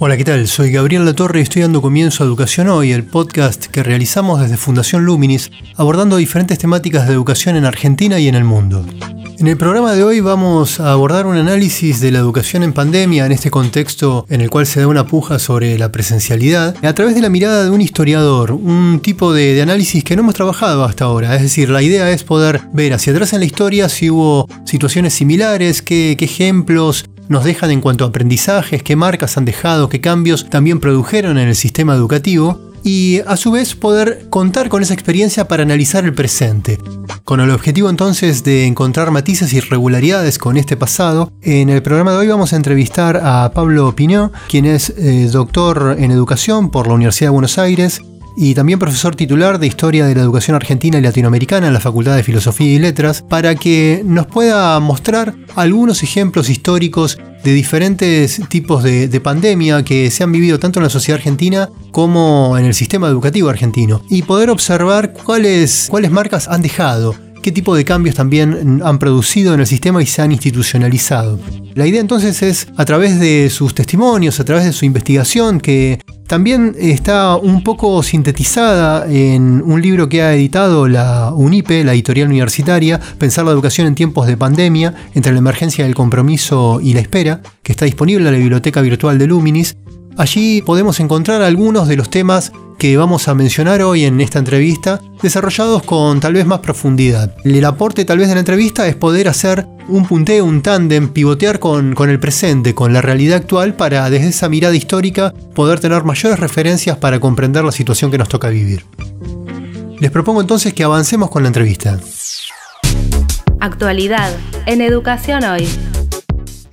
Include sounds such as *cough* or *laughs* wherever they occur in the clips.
Hola, ¿qué tal? Soy Gabriel Latorre y estoy dando comienzo a Educación Hoy, el podcast que realizamos desde Fundación Luminis, abordando diferentes temáticas de educación en Argentina y en el mundo. En el programa de hoy vamos a abordar un análisis de la educación en pandemia en este contexto en el cual se da una puja sobre la presencialidad a través de la mirada de un historiador, un tipo de, análisis que no hemos trabajado hasta ahora. Es decir, la idea es poder ver hacia atrás en la historia si hubo situaciones similares, qué, qué ejemplos, nos dejan en cuanto a aprendizajes, qué marcas han dejado, qué cambios también produjeron en el sistema educativo y a su vez poder contar con esa experiencia para analizar el presente. Con el objetivo entonces de encontrar matices y irregularidades con este pasado, en el programa de hoy vamos a entrevistar a Pablo Piñó, quien es eh, doctor en educación por la Universidad de Buenos Aires y también profesor titular de Historia de la Educación Argentina y Latinoamericana en la Facultad de Filosofía y Letras, para que nos pueda mostrar algunos ejemplos históricos de diferentes tipos de, pandemia que se han vivido tanto en la sociedad argentina como en el sistema educativo argentino y poder observar cuáles, cuáles marcas han dejado qué tipo de cambios también han producido en el sistema y se han institucionalizado. La idea entonces es, a través de sus testimonios, a través de su investigación, que también está un poco sintetizada en un libro que ha editado la UNIPE, la editorial universitaria, Pensar la educación en tiempos de pandemia, entre la emergencia del compromiso y la espera, que está disponible en la biblioteca virtual de Luminis. Allí podemos encontrar algunos de los temas que vamos a mencionar hoy en esta entrevista, desarrollados con tal vez más profundidad. El aporte tal vez de la entrevista es poder hacer un punteo, un tándem, pivotear con, con el presente, con la realidad actual, para desde esa mirada histórica poder tener mayores referencias para comprender la situación que nos toca vivir. Les propongo entonces que avancemos con la entrevista. Actualidad en Educación Hoy.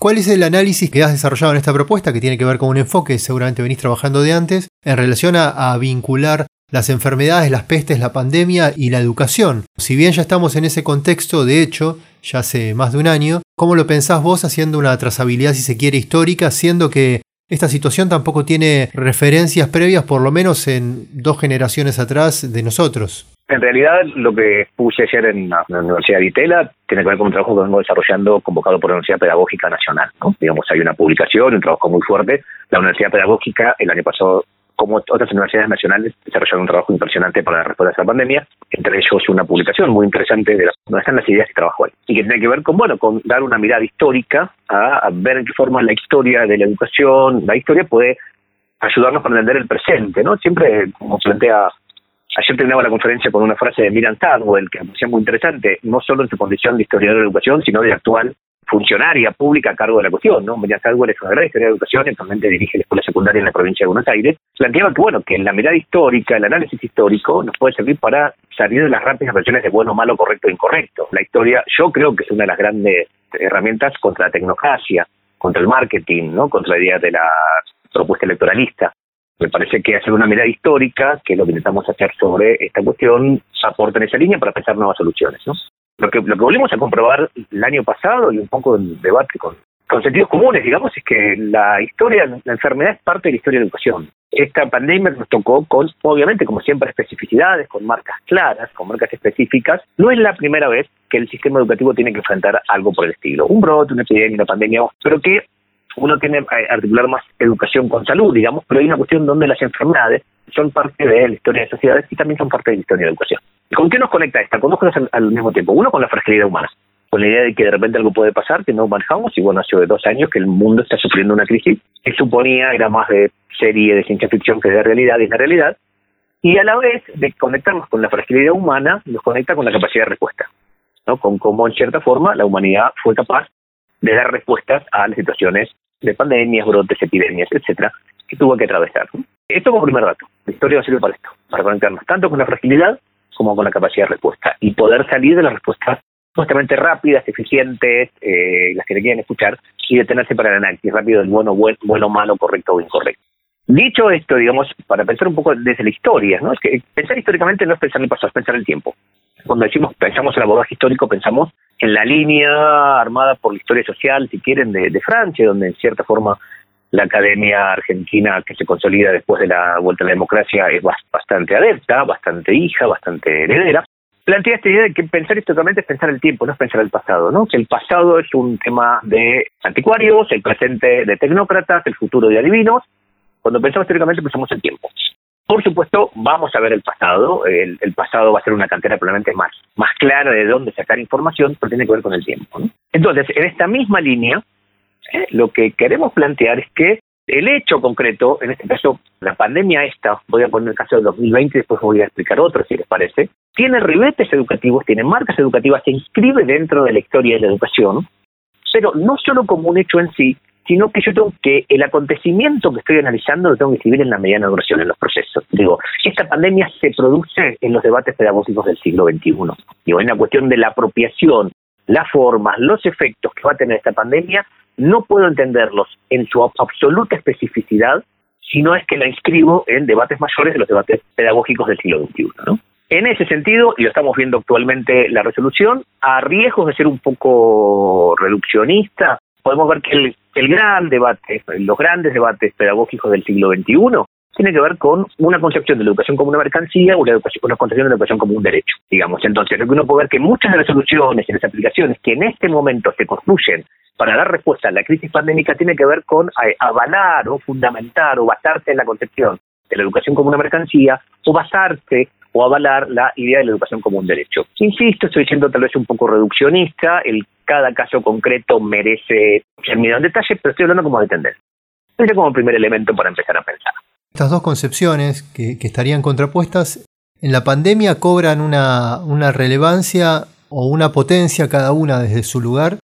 ¿Cuál es el análisis que has desarrollado en esta propuesta que tiene que ver con un enfoque, seguramente venís trabajando de antes, en relación a, vincular las enfermedades, las pestes, la pandemia y la educación? Si bien ya estamos en ese contexto, de hecho, ya hace más de un año, ¿cómo lo pensás vos haciendo una trazabilidad, si se quiere, histórica, siendo que esta situación tampoco tiene referencias previas, por lo menos en dos generaciones atrás de nosotros? En realidad, lo que puse ayer en la, Universidad de Itela tiene que ver con un trabajo que vengo desarrollando convocado por la Universidad Pedagógica Nacional. ¿no? Digamos, hay una publicación, un trabajo muy fuerte. La Universidad Pedagógica el año pasado como otras universidades nacionales desarrollaron un trabajo impresionante para la respuesta a la pandemia, entre ellos una publicación muy interesante de donde están las ideas que trabajo ahí, y que tiene que ver con, bueno, con dar una mirada histórica a, a ver en qué forma la historia de la educación, la historia puede ayudarnos para entender el presente, ¿no? Siempre, como plantea Ayer terminaba la conferencia con una frase de Miran Tadwell que me parecía muy interesante, no solo en su condición de historiador de educación, sino de actual funcionaria pública a cargo de la cuestión, ¿no? Miriam Tadwell es una gran historiadora de educación, actualmente dirige la escuela secundaria en la provincia de Buenos Aires, planteaba que, bueno, que la mirada histórica, el análisis histórico, nos puede servir para salir de las rápidas versiones de bueno, malo, correcto e incorrecto. La historia, yo creo que es una de las grandes herramientas contra la tecnocracia, contra el marketing, ¿no? Contra la idea de la propuesta electoralista. Me parece que hacer una mirada histórica, que es lo que intentamos hacer sobre esta cuestión, aporta en esa línea para pensar nuevas soluciones. ¿no? Lo que, lo que volvimos a comprobar el año pasado y un poco en debate con, con sentidos comunes, digamos, es que la historia, la enfermedad es parte de la historia de la educación. Esta pandemia nos tocó con, obviamente, como siempre, especificidades, con marcas claras, con marcas específicas. No es la primera vez que el sistema educativo tiene que enfrentar algo por el estilo. Un brote, una epidemia, una pandemia, pero que uno tiene que eh, articular más educación con salud, digamos, pero hay una cuestión donde las enfermedades son parte de la historia de sociedades y también son parte de la historia de educación. ¿Con qué nos conecta esta? Con dos cosas al, mismo tiempo. Uno, con la fragilidad humana, con la idea de que de repente algo puede pasar que no manejamos, y bueno, hace dos años que el mundo está sufriendo una crisis que suponía era más de serie de ciencia ficción que de realidad, y es la realidad, y a la vez de conectarnos con la fragilidad humana, nos conecta con la capacidad de respuesta, ¿no? con cómo en cierta forma la humanidad fue capaz de dar respuestas a las situaciones de pandemias, brotes, epidemias, etcétera, que tuvo que atravesar. Esto como primer dato. La historia va a servir para esto, para conectarnos tanto con la fragilidad como con la capacidad de respuesta y poder salir de las respuestas justamente rápidas, eficientes, eh, las que le quieren escuchar, y detenerse para el análisis rápido del bueno, bueno, malo, correcto o incorrecto. Dicho esto, digamos, para pensar un poco desde la historia, ¿no? Es que pensar históricamente no es pensar en el pasado, es pensar en el tiempo. Cuando decimos pensamos en abordaje histórico, pensamos en la línea armada por la historia social, si quieren, de, de Francia, donde en cierta forma la academia argentina que se consolida después de la vuelta a la democracia es bastante adepta, bastante hija, bastante heredera. Plantea esta idea de que pensar históricamente es pensar el tiempo, no es pensar el pasado, ¿no? Que el pasado es un tema de anticuarios, el presente de tecnócratas, el futuro de adivinos. Cuando pensamos históricamente pensamos el tiempo. Por supuesto, vamos a ver el pasado. El, pasado va a ser una cantera probablemente más, más clara de dónde sacar información, pero tiene que ver con el tiempo. ¿no? Entonces, en esta misma línea, lo que queremos plantear es que el hecho concreto, en este caso la pandemia esta, voy a poner el caso del 2020 y después voy a explicar otro si les parece, tiene ribetes educativos, tiene marcas educativas, se inscribe dentro de la historia de la educación, pero no solo como un hecho en sí, sino que yo tengo que el acontecimiento que estoy analizando lo tengo que escribir en la mediana duración, en los procesos. Digo, esta pandemia se produce en los debates pedagógicos del siglo XXI. Digo, en la cuestión de la apropiación, las formas, los efectos que va a tener esta pandemia, no puedo entenderlos en su absoluta especificidad si no es que la inscribo en debates mayores de los debates pedagógicos del siglo XXI. ¿no? En ese sentido, y lo estamos viendo actualmente la resolución, a riesgos de ser un poco reduccionista, podemos ver que el, el gran debate, los grandes debates pedagógicos del siglo XXI tiene que ver con una concepción de la educación como una mercancía o una, una concepción de la educación como un derecho, digamos. Entonces, lo que uno puede ver que muchas de las soluciones y las aplicaciones que en este momento se construyen para dar respuesta a la crisis pandémica tiene que ver con eh, avalar o fundamentar o basarse en la concepción de la educación como una mercancía o basarse o avalar la idea de la educación como un derecho. Insisto, estoy siendo tal vez un poco reduccionista, el cada caso concreto merece ser mirado en detalle, pero estoy hablando como de tendencia. Ese como primer elemento para empezar a pensar. Estas dos concepciones que, estarían contrapuestas en la pandemia cobran una, una relevancia o una potencia cada una desde su lugar.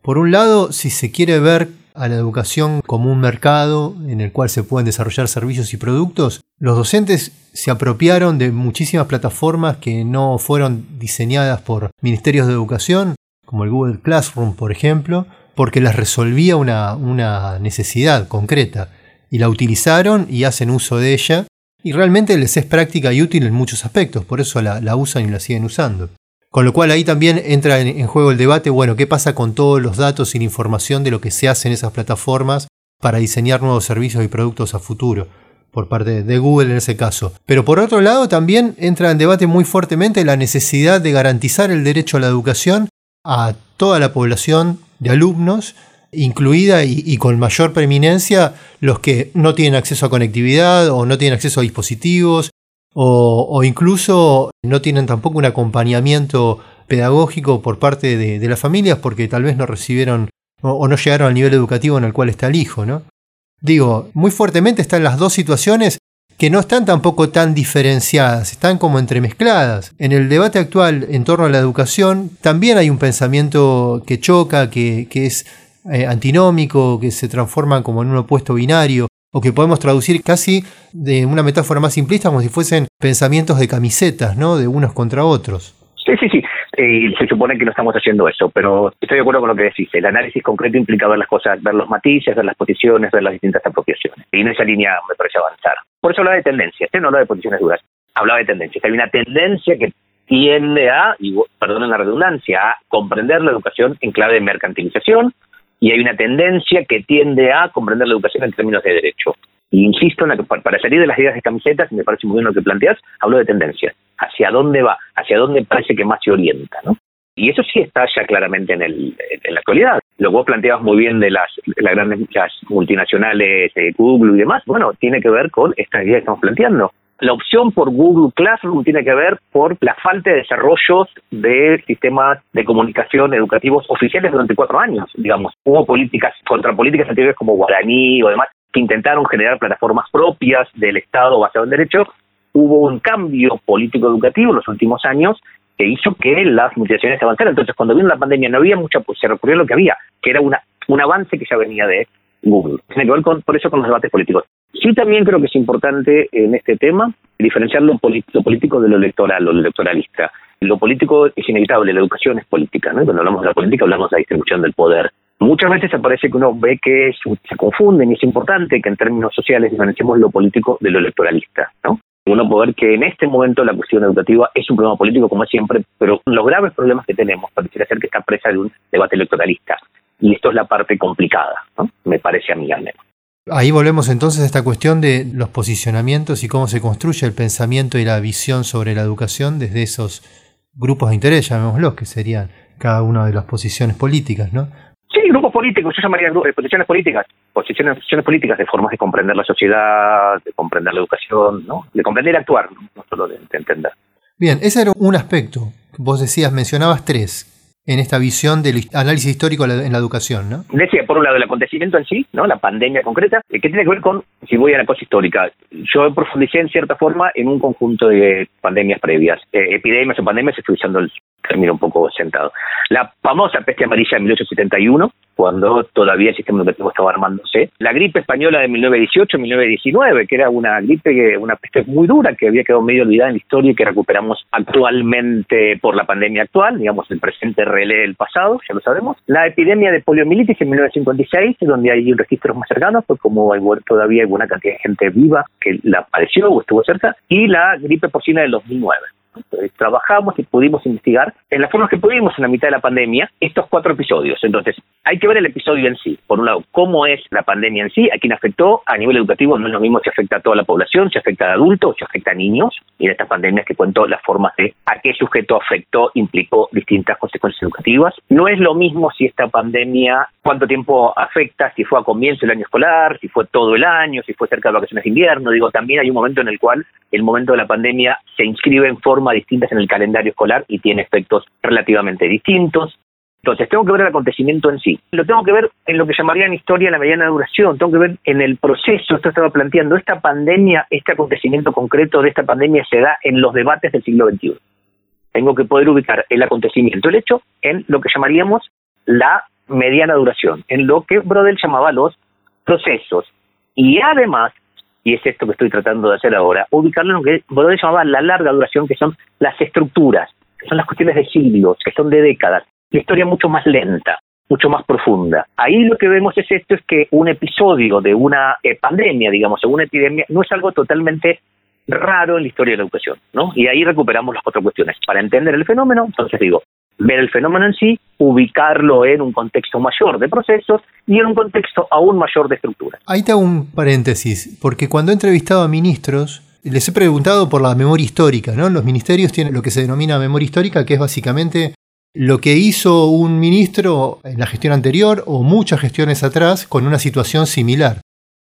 Por un lado, si se quiere ver a la educación como un mercado en el cual se pueden desarrollar servicios y productos, los docentes se apropiaron de muchísimas plataformas que no fueron diseñadas por ministerios de educación, como el Google Classroom, por ejemplo, porque las resolvía una, una necesidad concreta y la utilizaron y hacen uso de ella y realmente les es práctica y útil en muchos aspectos, por eso la, usan y la siguen usando. Con lo cual ahí también entra en, juego el debate, bueno, ¿qué pasa con todos los datos y la información de lo que se hace en esas plataformas para diseñar nuevos servicios y productos a futuro? por parte de Google en ese caso. Pero por otro lado también entra en debate muy fuertemente la necesidad de garantizar el derecho a la educación a toda la población de alumnos incluida y, con mayor preeminencia los que no tienen acceso a conectividad o no tienen acceso a dispositivos o, incluso no tienen tampoco un acompañamiento pedagógico por parte de, las familias porque tal vez no recibieron o, no llegaron al nivel educativo en el cual está el hijo, ¿no? Digo, muy fuertemente están las dos situaciones que no están tampoco tan diferenciadas, están como entremezcladas. En el debate actual en torno a la educación también hay un pensamiento que choca, que, es eh, antinómico, que se transforman como en un opuesto binario, o que podemos traducir casi de una metáfora más simplista como si fuesen pensamientos de camisetas, ¿no? De unos contra otros. Sí, sí, sí. Y se supone que no estamos haciendo eso, pero estoy de acuerdo con lo que decís. El análisis concreto implica ver las cosas, ver los matices, ver las posiciones, ver las distintas apropiaciones. Y en esa línea me parece avanzar. Por eso hablaba de tendencias, ¿eh? no hablaba de posiciones duras. Hablaba de tendencias. Hay una tendencia que tiende a, y perdonen la redundancia, a comprender la educación en clave de mercantilización, y hay una tendencia que tiende a comprender la educación en términos de derecho. Insisto, en la que, para salir de las ideas de camisetas, me parece muy bien lo que planteas, hablo de tendencias. ¿Hacia dónde va? ¿Hacia dónde parece que más se orienta? ¿no? Y eso sí está ya claramente en, el, en la actualidad. Lo que vos planteabas muy bien de las, las grandes multinacionales, de Google y demás, bueno, tiene que ver con esta idea que estamos planteando. La opción por Google Classroom tiene que ver por la falta de desarrollos de sistemas de comunicación educativos oficiales durante cuatro años, digamos. Hubo políticas, contra políticas anteriores como Guaraní o demás, que intentaron generar plataformas propias del Estado basado en derecho. Hubo un cambio político educativo en los últimos años que hizo que las multinacionales avanzaran. Entonces, cuando vino la pandemia no había mucha, pues se recurrió a lo que había, que era una, un avance que ya venía de Google. Tiene que ver con, por eso con los debates políticos. Sí también creo que es importante en este tema diferenciar lo, político de lo electoral o lo electoralista. Lo político es inevitable, la educación es política, ¿no? Cuando hablamos de la política hablamos de la distribución del poder. Muchas veces aparece que uno ve que se confunden y es importante que en términos sociales diferenciemos lo político de lo electoralista, ¿no? Uno puede ver que en este momento la cuestión educativa es un problema político, como siempre, pero los graves problemas que tenemos pareciera ser que está presa de un debate electoralista. Y esto es la parte complicada, ¿no? me parece a mí al menos. Ahí volvemos entonces a esta cuestión de los posicionamientos y cómo se construye el pensamiento y la visión sobre la educación desde esos grupos de interés, llamémoslos, que serían cada una de las posiciones políticas, ¿no? Sí, grupos políticos, yo llamaría grupos, posiciones políticas, posiciones, posiciones políticas de formas de comprender la sociedad, de comprender la educación, ¿no? de comprender y actuar, no solo de entender. Bien, ese era un aspecto. Vos decías, mencionabas tres en esta visión del análisis histórico en la educación, ¿no? Decía, por un lado, el acontecimiento en sí, ¿no? La pandemia concreta, eh, que tiene que ver con, si voy a la cosa histórica, yo profundicé en cierta forma en un conjunto de pandemias previas. Eh, epidemias o pandemias, estoy usando el término un poco sentado. La famosa peste amarilla de 1871, cuando todavía el sistema educativo estaba armándose. La gripe española de 1918-1919, que era una gripe, una peste muy dura que había quedado medio olvidada en la historia y que recuperamos actualmente por la pandemia actual, digamos, el presente relee el pasado, ya lo sabemos. La epidemia de poliomielitis en 1956, donde hay registros más cercanos, pues como hay, todavía hay buena cantidad de gente viva que la padeció o estuvo cerca, y la gripe porcina del 2009. Eh, trabajamos y pudimos investigar en las formas que pudimos en la mitad de la pandemia estos cuatro episodios. Entonces, hay que ver el episodio en sí. Por un lado, cómo es la pandemia en sí, a quién afectó. A nivel educativo no es lo mismo si afecta a toda la población, si afecta a adultos, si afecta a niños. Y en estas pandemias que cuento las formas de a qué sujeto afectó, implicó distintas consecuencias educativas. No es lo mismo si esta pandemia, cuánto tiempo afecta, si fue a comienzo del año escolar, si fue todo el año, si fue cerca de vacaciones de invierno. Digo, también hay un momento en el cual el momento de la pandemia se inscribe en forma distintas en el calendario escolar y tiene efectos relativamente distintos. Entonces, tengo que ver el acontecimiento en sí. Lo tengo que ver en lo que llamarían historia la mediana duración. Tengo que ver en el proceso. Esto estaba planteando. Esta pandemia, este acontecimiento concreto de esta pandemia se da en los debates del siglo XXI. Tengo que poder ubicar el acontecimiento, el hecho, en lo que llamaríamos la mediana duración, en lo que Brodel llamaba los procesos. Y además, y es esto que estoy tratando de hacer ahora, ubicarlo en lo que Brodel llamaba la larga duración, que son las estructuras, que son las cuestiones de siglos, que son de décadas, la historia mucho más lenta, mucho más profunda. Ahí lo que vemos es esto, es que un episodio de una eh, pandemia, digamos, o una epidemia, no es algo totalmente raro en la historia de la educación, ¿no? Y ahí recuperamos las cuatro cuestiones. Para entender el fenómeno, entonces digo, ver el fenómeno en sí, ubicarlo en un contexto mayor de procesos y en un contexto aún mayor de estructuras. Ahí te hago un paréntesis, porque cuando he entrevistado a ministros, les he preguntado por la memoria histórica, ¿no? Los ministerios tienen lo que se denomina memoria histórica, que es básicamente lo que hizo un ministro en la gestión anterior o muchas gestiones atrás con una situación similar.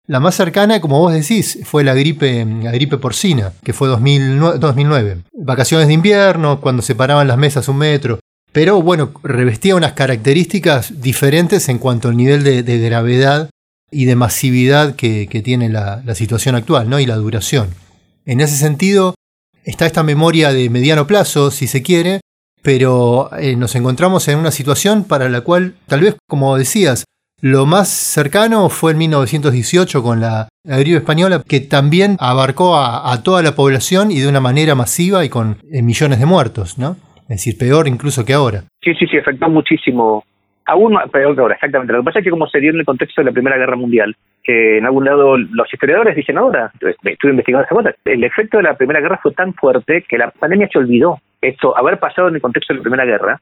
La más cercana, como vos decís, fue la gripe, la gripe porcina, que fue 2009, 2009. Vacaciones de invierno, cuando se paraban las mesas un metro, pero bueno, revestía unas características diferentes en cuanto al nivel de, gravedad y de masividad que, tiene la, situación actual, ¿no? Y la duración. En ese sentido, está esta memoria de mediano plazo, si se quiere, pero eh, nos encontramos en una situación para la cual, tal vez, como decías, lo más cercano fue en 1918 con la, gripe española, que también abarcó a, toda la población y de una manera masiva y con eh, millones de muertos, ¿no? Es decir, peor incluso que ahora. Sí, sí, sí, afectó muchísimo. Aún peor que ahora, exactamente. Lo que pasa es que como se dio en el contexto de la Primera Guerra Mundial, que en algún lado los historiadores dicen ahora, estuve investigando esa cosa, el efecto de la Primera Guerra fue tan fuerte que la pandemia se olvidó. Esto, haber pasado en el contexto de la Primera Guerra,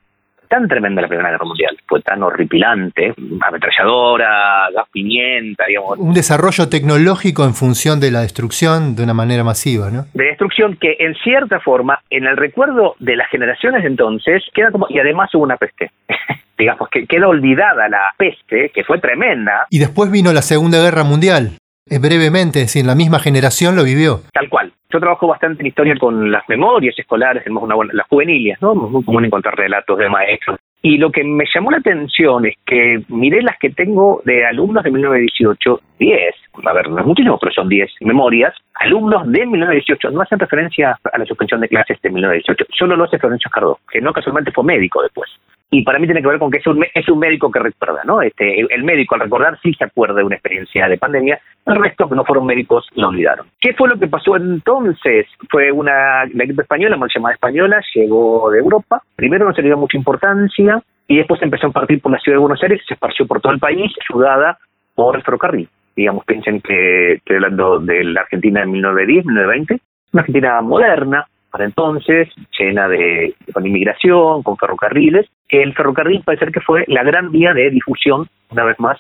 tan tremenda la Primera Guerra Mundial, fue tan horripilante, ametralladora, gas pimienta, digamos. Un desarrollo tecnológico en función de la destrucción de una manera masiva, ¿no? De destrucción que en cierta forma, en el recuerdo de las generaciones de entonces, queda como, y además hubo una peste. *laughs* digamos que queda olvidada la peste, que fue tremenda. Y después vino la Segunda Guerra Mundial. Brevemente, es decir, la misma generación lo vivió. Tal cual. Yo trabajo bastante en historia con las memorias escolares, tenemos las juveniles, ¿no? Es muy común encontrar relatos de maestros. Y lo que me llamó la atención es que miré las que tengo de alumnos de 1918, 10, a ver, no es muchísimo, pero son 10 memorias, alumnos de 1918, no hacen referencia a la suspensión de clases de 1918, solo lo hace Florencio Cardó, que no casualmente fue médico después y para mí tiene que ver con que es un, es un médico que recuerda, ¿no? Este, el, médico al recordar sí se acuerda de una experiencia de pandemia, el resto que no fueron médicos lo olvidaron. ¿Qué fue lo que pasó entonces? Fue una, la equipa española, mal llamada española, llegó de Europa, primero no se le dio mucha importancia, y después empezó a partir por la ciudad de Buenos Aires, se esparció por todo el país, ayudada por el ferrocarril. Digamos, piensen que estoy hablando de la Argentina de 1910, 1920, una Argentina moderna para entonces, llena de con inmigración, con ferrocarriles. El ferrocarril parece que fue la gran vía de difusión, una vez más,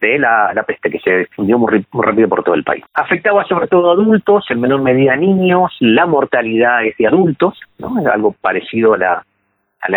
de la, peste que se difundió muy, muy, rápido por todo el país. Afectaba sobre todo a adultos, en menor medida a niños, la mortalidad es de adultos, ¿no? es algo parecido a la,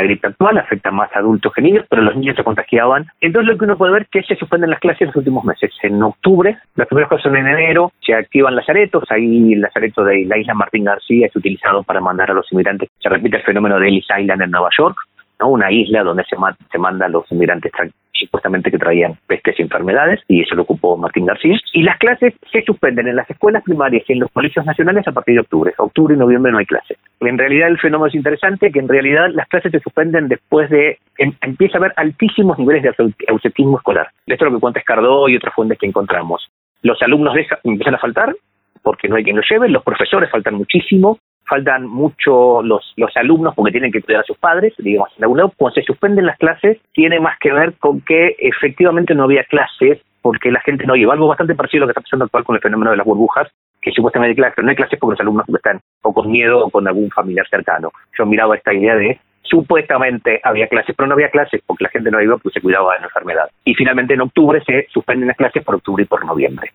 gripe actual, afecta más a adultos que niños, pero los niños se contagiaban. Entonces lo que uno puede ver es que se suspenden las clases en los últimos meses. En octubre, las primeras cosas son en enero, se activan las aretos, ahí el lazareto de la isla Martín García es utilizado para mandar a los inmigrantes. Se repite el fenómeno de Ellis Island en Nueva York, una isla donde se, se manda a los inmigrantes supuestamente que traían pestes y enfermedades, y eso lo ocupó Martín García. Y las clases se suspenden en las escuelas primarias y en los colegios nacionales a partir de octubre. Octubre y noviembre no hay clases. En realidad el fenómeno es interesante, que en realidad las clases se suspenden después de, em, empieza a haber altísimos niveles de ausentismo escolar. Esto es lo que cuenta Escardó y otras fuentes que encontramos. Los alumnos empiezan a faltar, porque no hay quien los lleve, los profesores faltan muchísimo, faltan mucho los, los alumnos porque tienen que cuidar a sus padres, digamos, cuando se suspenden las clases, tiene más que ver con que efectivamente no había clases porque la gente no iba. Algo bastante parecido a lo que está pasando actual con el fenómeno de las burbujas, que supuestamente hay clases, no hay clases porque los alumnos están o con miedo o con algún familiar cercano. Yo miraba esta idea de supuestamente había clases, pero no había clases porque la gente no iba porque se cuidaba de la enfermedad. Y finalmente en octubre se suspenden las clases por octubre y por noviembre.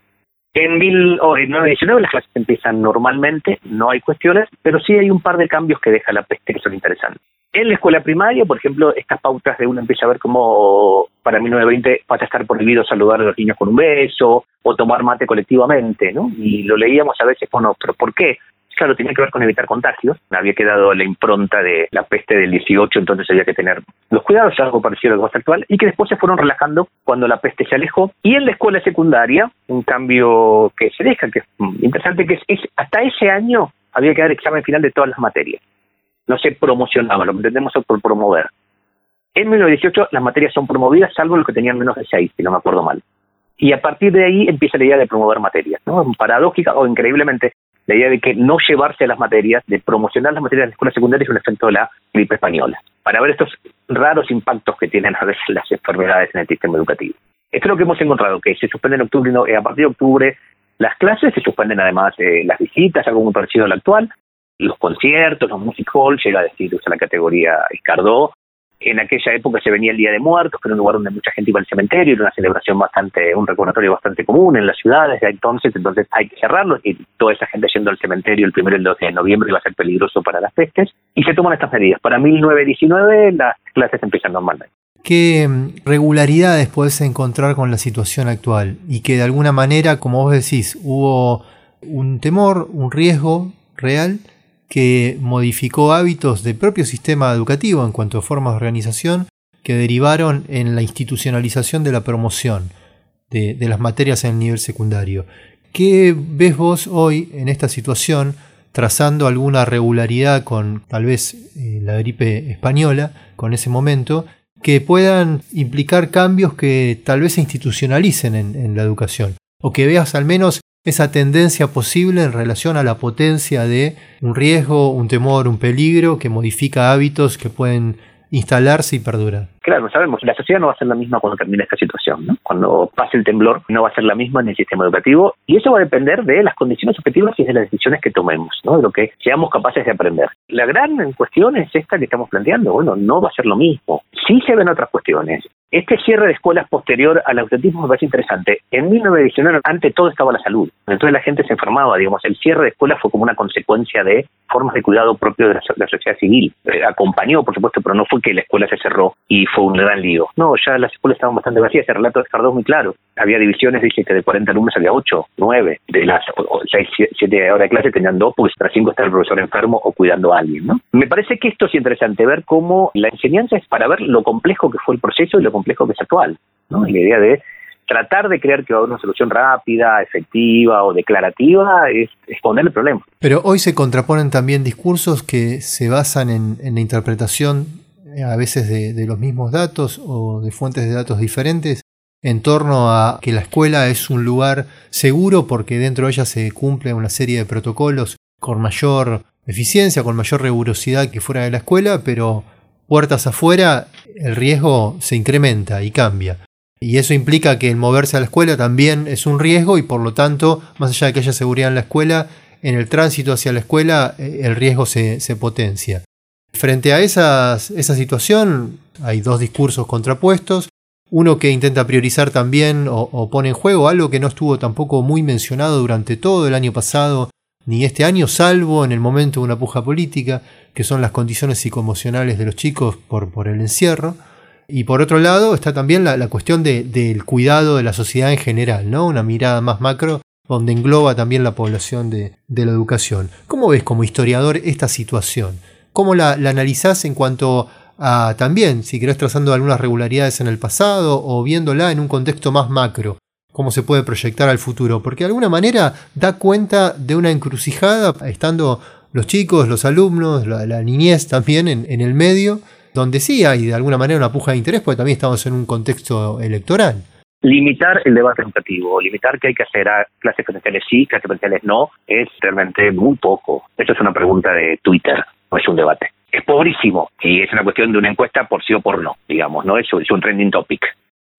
En 1919 las clases empiezan normalmente, no hay cuestiones, pero sí hay un par de cambios que deja la peste que son interesantes. En la escuela primaria, por ejemplo, estas pautas de uno empieza a ver cómo para 1920 va a estar prohibido saludar a los niños con un beso o tomar mate colectivamente, ¿no? Y lo leíamos a veces, bueno, pero ¿por qué? Claro, tenía que ver con evitar contagios. Había quedado la impronta de la peste del 18, entonces había que tener los cuidados, algo parecido a lo más actual, y que después se fueron relajando cuando la peste se alejó. Y en la escuela secundaria, un cambio que se deja, que es interesante, que es, hasta ese año había que dar examen final de todas las materias. No se promocionaba, lo que entendemos por promover. En 1918 las materias son promovidas, salvo los que tenían menos de 6, si no me acuerdo mal. Y a partir de ahí empieza la idea de promover materias, ¿no? Paradójica o increíblemente, la idea de que no llevarse las materias, de promocionar las materias de la escuela secundaria es un efecto de la gripe española, para ver estos raros impactos que tienen a veces las enfermedades en el sistema educativo. Esto es lo que hemos encontrado, que se suspenden en octubre, no, eh, a partir de octubre las clases, se suspenden además eh, las visitas, algo muy parecido al actual, los conciertos, los music halls, llega a decir, usa la categoría Escardó, en aquella época se venía el Día de Muertos, que era un lugar donde mucha gente iba al cementerio, era una celebración bastante, un recordatorio bastante común en las ciudades de entonces, entonces hay que cerrarlo y toda esa gente yendo al cementerio el primero y el 12 de noviembre iba a ser peligroso para las pestes y se toman estas medidas. Para 1919 las clases empiezan normalmente. ¿Qué mm, regularidades puedes encontrar con la situación actual? Y que de alguna manera, como vos decís, hubo un temor, un riesgo real que modificó hábitos del propio sistema educativo en cuanto a formas de organización que derivaron en la institucionalización de la promoción de, las materias en el nivel secundario. ¿Qué ves vos hoy en esta situación trazando alguna regularidad con tal vez eh, la gripe española, con ese momento, que puedan implicar cambios que tal vez se institucionalicen en la educación? O que veas al menos esa tendencia posible en relación a la potencia de un riesgo, un temor, un peligro que modifica hábitos que pueden instalarse y perdurar. Claro, sabemos, la sociedad no va a ser la misma cuando termine esta situación, ¿no? Cuando pase el temblor no va a ser la misma en el sistema educativo y eso va a depender de las condiciones objetivas y de las decisiones que tomemos, ¿no? De lo que seamos capaces de aprender. La gran cuestión es esta que estamos planteando, bueno, no va a ser lo mismo. Sí se ven otras cuestiones. Este cierre de escuelas posterior al ausentismo me parece interesante. En 1919, ante todo estaba la salud. Entonces la gente se enfermaba, digamos. El cierre de escuelas fue como una consecuencia de formas de cuidado propio de la, sociedad civil. Eh, acompañó, por supuesto, pero no fue que la escuela se cerró y fue un gran lío. No, ya las escuelas estaban bastante vacías. El relato de muy claro. Había divisiones, dice que de 40 alumnos había 8, 9. De las 6, 7 horas de clase tenían 2, pues tras 5 está el profesor enfermo o cuidando a alguien. ¿no? Me parece que esto es interesante, ver cómo la enseñanza es para ver lo complejo que fue el proceso y lo complejo que es actual, ¿no? Y la idea de tratar de creer que va a haber una solución rápida, efectiva o declarativa es esconder el problema. Pero hoy se contraponen también discursos que se basan en, la interpretación eh, a veces de, de, los mismos datos o de fuentes de datos diferentes en torno a que la escuela es un lugar seguro porque dentro de ella se cumple una serie de protocolos con mayor eficiencia, con mayor rigurosidad que fuera de la escuela, pero puertas afuera, el riesgo se incrementa y cambia. Y eso implica que el moverse a la escuela también es un riesgo y por lo tanto, más allá de que haya seguridad en la escuela, en el tránsito hacia la escuela eh, el riesgo se, potencia. Frente a esa situación hay dos discursos contrapuestos. Uno que intenta priorizar también o, pone en juego algo que no estuvo tampoco muy mencionado durante todo el año pasado ni este año, salvo en el momento de una puja política, que son las condiciones psicoemocionales de los chicos por, por el encierro. Y por otro lado está también la, cuestión del cuidado de la sociedad en general, ¿no? Una mirada más macro donde engloba también la población de, la educación. ¿Cómo ves como historiador esta situación? ¿Cómo la, la analizás en cuanto también, si querés trazando algunas regularidades en el pasado o viéndola en un contexto más macro, cómo se puede proyectar al futuro, porque de alguna manera da cuenta de una encrucijada, estando los chicos, los alumnos, la, niñez también en, el medio, donde sí hay de alguna manera una puja de interés, porque también estamos en un contexto electoral. Limitar el debate educativo, limitar que hay que hacer a clases presenciales sí, clases presenciales no, es realmente muy poco. Eso es una pregunta de Twitter, no es un debate es pobrísimo y es una cuestión de una encuesta por sí o por no, digamos, ¿no? Eso es un trending topic.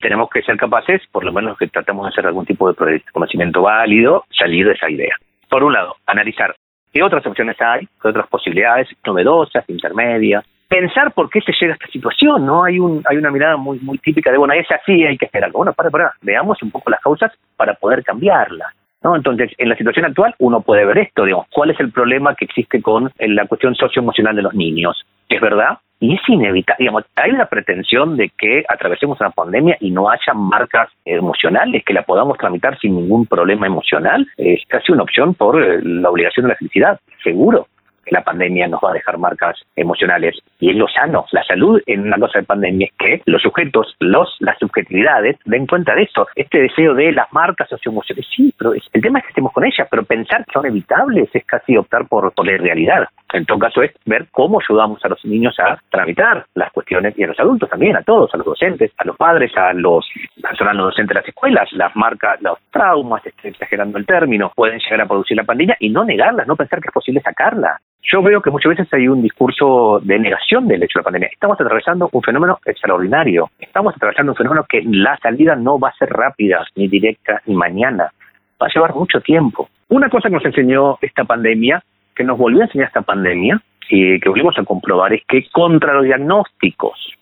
Tenemos que ser capaces, por lo menos que tratemos de hacer algún tipo de conocimiento válido, salir de esa idea. Por un lado, analizar qué otras opciones hay, qué otras posibilidades novedosas, intermedias, pensar por qué se llega a esta situación, ¿no? Hay un hay una mirada muy muy típica de, bueno, es así, hay que hacer algo. Bueno, para, para, veamos un poco las causas para poder cambiarlas. ¿No? Entonces, en la situación actual uno puede ver esto, digamos, cuál es el problema que existe con la cuestión socioemocional de los niños. Es verdad, y es inevitable, digamos, hay la pretensión de que atravesemos una pandemia y no haya marcas emocionales, que la podamos tramitar sin ningún problema emocional, es casi una opción por eh, la obligación de la felicidad, seguro la pandemia nos va a dejar marcas emocionales y es lo sano. La salud en una cosa de pandemia es que los sujetos, los las subjetividades den cuenta de esto. Este deseo de las marcas socioemocionales, sí, pero el tema es que estemos con ellas, pero pensar que son evitables es casi optar por, por la realidad. En todo caso es ver cómo ayudamos a los niños a tramitar las cuestiones y a los adultos también, a todos, a los docentes, a los padres, a los personal no docentes de las escuelas, las marcas, los traumas, estoy exagerando el término, pueden llegar a producir la pandemia y no negarlas, no pensar que es posible sacarla. Yo veo que muchas veces hay un discurso de negación del hecho de la pandemia. Estamos atravesando un fenómeno extraordinario. Estamos atravesando un fenómeno que la salida no va a ser rápida, ni directa, ni mañana. Va a llevar mucho tiempo. Una cosa que nos enseñó esta pandemia, que nos volvió a enseñar esta pandemia, y que volvemos a comprobar, es que contra los diagnósticos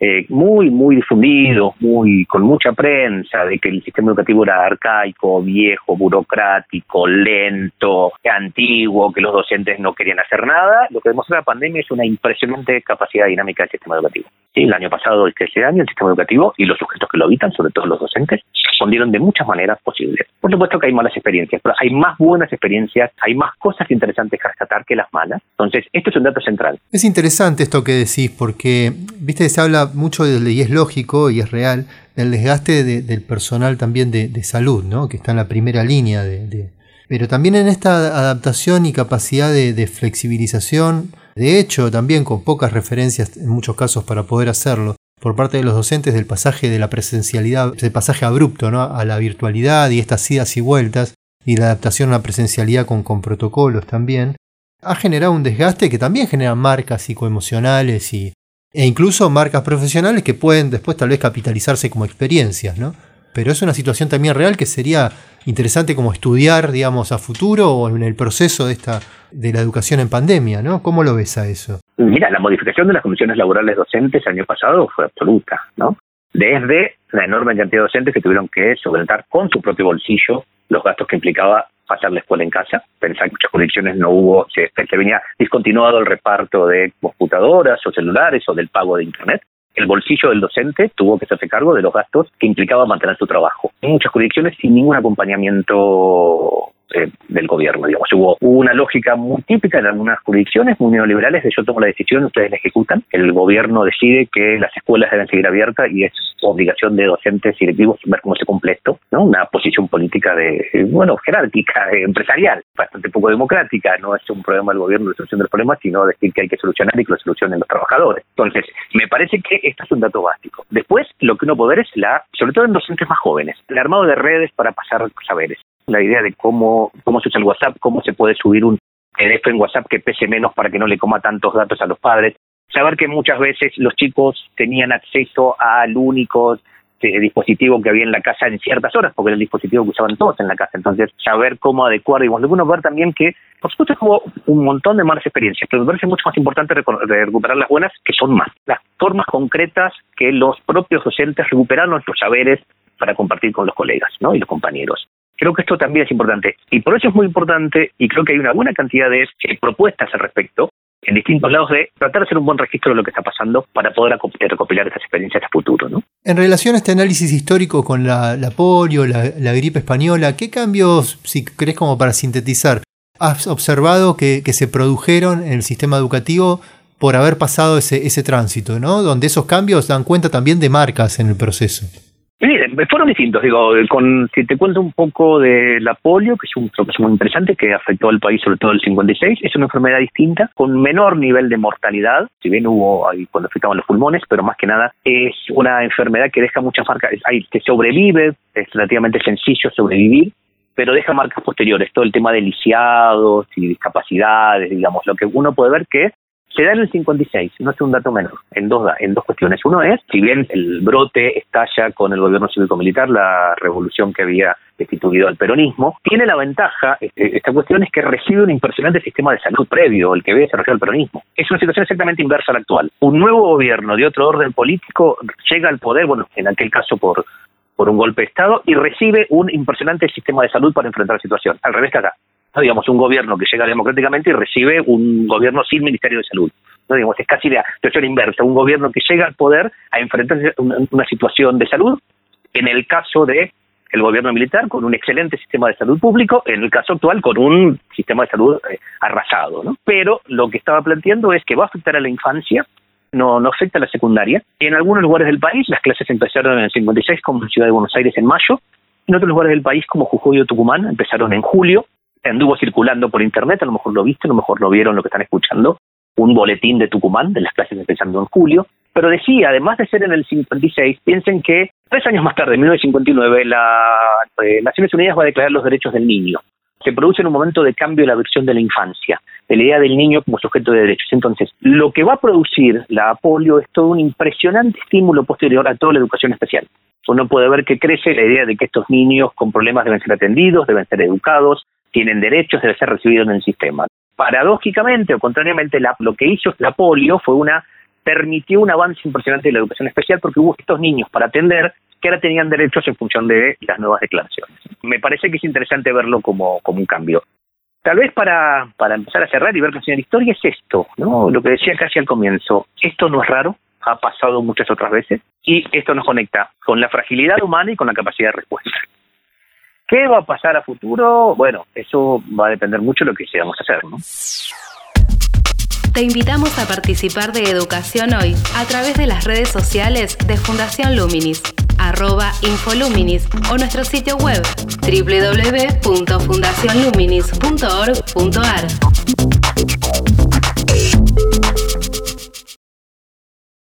eh, muy, muy difundido, muy, con mucha prensa, de que el sistema educativo era arcaico, viejo, burocrático, lento, antiguo, que los docentes no querían hacer nada, lo que demuestra la pandemia es una impresionante capacidad dinámica del sistema educativo. El año pasado, este año, el sistema educativo y los sujetos que lo habitan, sobre todo los docentes, respondieron de muchas maneras posibles. Por supuesto que hay malas experiencias, pero hay más buenas experiencias, hay más cosas interesantes que rescatar que las malas. Entonces, esto es un dato central. Es interesante esto que decís, porque, viste, se habla mucho, de, y es lógico y es real, del desgaste del personal también de, salud, ¿no? que está en la primera línea de, Pero también en esta adaptación y capacidad de, flexibilización, de hecho también con pocas referencias en muchos casos para poder hacerlo, por parte de los docentes del pasaje de la presencialidad, del pasaje abrupto ¿no? a la virtualidad y estas idas y vueltas, y la adaptación a la presencialidad con, con protocolos también, ha generado un desgaste que también genera marcas psicoemocionales y, e incluso marcas profesionales que pueden después tal vez capitalizarse como experiencias, ¿no? Pero es una situación también real que sería interesante como estudiar, digamos, a futuro o en el proceso de esta de la educación en pandemia, ¿no? ¿Cómo lo ves a eso? Mira, la modificación de las condiciones laborales docentes el año pasado fue absoluta, ¿no? Desde la enorme cantidad de docentes que tuvieron que solventar con su propio bolsillo los gastos que implicaba pasar la escuela en casa. Pensar que muchas condiciones no hubo, se, se venía discontinuado el reparto de computadoras o celulares o del pago de Internet el bolsillo del docente tuvo que hacerse cargo de los gastos que implicaba mantener su trabajo. muchas jurisdicciones sin ningún acompañamiento eh, del gobierno. Digamos. Hubo, una lógica muy típica en algunas jurisdicciones, muy neoliberales, de yo tomo la decisión, ustedes la ejecutan. El gobierno decide que las escuelas deben seguir abiertas y es obligación de docentes y directivos ver cómo se cumple. ¿no? Una posición política de, bueno, jerárquica, empresarial, bastante poco democrática. No es un problema del gobierno de solución del problema, sino decir que hay que solucionar y que lo solucionen los trabajadores. Entonces, me parece que esto es un dato básico. Después, lo que uno puede ver es la, sobre todo en docentes más jóvenes, el armado de redes para pasar saberes la idea de cómo, cómo se usa el WhatsApp, cómo se puede subir un PDF en WhatsApp que pese menos para que no le coma tantos datos a los padres. saber que muchas veces los chicos tenían acceso al único este, dispositivo que había en la casa en ciertas horas, porque era el dispositivo que usaban todos en la casa. Entonces, saber cómo adecuar, y bueno, ver también que, por supuesto, hubo un montón de malas experiencias, pero me parece mucho más importante recuperar las buenas, que son más. Las formas concretas que los propios docentes recuperaron los saberes para compartir con los colegas ¿no? y los compañeros. Creo que esto también es importante. Y por eso es muy importante, y creo que hay una buena cantidad de propuestas al respecto, en distintos lados de tratar de hacer un buen registro de lo que está pasando para poder recopilar esas experiencias a futuro. ¿no? En relación a este análisis histórico con la, polio, la, gripe española, ¿qué cambios, si crees como para sintetizar, has observado que, que, se produjeron en el sistema educativo por haber pasado ese, ese tránsito, ¿no? donde esos cambios dan cuenta también de marcas en el proceso? Fueron distintos. Digo, con, si te cuento un poco de la polio, que es un proceso muy interesante que afectó al país, sobre todo el 56, es una enfermedad distinta, con menor nivel de mortalidad, si bien hubo ahí cuando afectaban los pulmones, pero más que nada es una enfermedad que deja muchas marcas, hay, que sobrevive, es relativamente sencillo sobrevivir, pero deja marcas posteriores, todo el tema de lisiados y discapacidades, digamos, lo que uno puede ver que se da en el 56, no es un dato menor, en dos, en dos cuestiones. Uno es, si bien el brote estalla con el gobierno cívico-militar, la revolución que había destituido al peronismo, tiene la ventaja, este, esta cuestión es que recibe un impresionante sistema de salud previo, el que había desarrollado el peronismo. Es una situación exactamente inversa a la actual. Un nuevo gobierno de otro orden político llega al poder, bueno, en aquel caso por por un golpe de Estado y recibe un impresionante sistema de salud para enfrentar la situación. Al revés que acá digamos, un gobierno que llega democráticamente y recibe un gobierno sin Ministerio de Salud. ¿no? Digamos, es casi la situación inversa, un gobierno que llega al poder a enfrentar una, situación de salud, en el caso de el gobierno militar con un excelente sistema de salud público, en el caso actual con un sistema de salud eh, arrasado. ¿no? Pero lo que estaba planteando es que va a afectar a la infancia, no, no afecta a la secundaria. En algunos lugares del país las clases empezaron en el 56, como en Ciudad de Buenos Aires en mayo, en otros lugares del país, como Jujuy o Tucumán, empezaron en julio, anduvo circulando por internet, a lo mejor lo viste, a lo mejor lo vieron lo que están escuchando, un boletín de Tucumán de las clases empezando en julio, pero decía, además de ser en el 56, piensen que tres años más tarde, en 1959, la eh, Naciones Unidas va a declarar los derechos del niño. Se produce en un momento de cambio la versión de la infancia, de la idea del niño como sujeto de derechos. Entonces, lo que va a producir la polio es todo un impresionante estímulo posterior a toda la educación especial. Uno puede ver que crece la idea de que estos niños con problemas deben ser atendidos, deben ser educados, tienen derechos, debe ser recibido en el sistema. Paradójicamente o contrariamente, lo que hizo la polio fue una permitió un avance impresionante de la educación especial porque hubo estos niños para atender que ahora tenían derechos en función de las nuevas declaraciones. Me parece que es interesante verlo como, como un cambio. Tal vez para, para empezar a cerrar y ver la historia es esto, ¿no? Lo que decía casi al comienzo. Esto no es raro, ha pasado muchas otras veces y esto nos conecta con la fragilidad humana y con la capacidad de respuesta. ¿Qué va a pasar a futuro? Bueno, eso va a depender mucho de lo que deseamos hacer, ¿no? Te invitamos a participar de Educación Hoy a través de las redes sociales de Fundación Luminis, arroba Infoluminis o nuestro sitio web www.fundacionluminis.org.ar.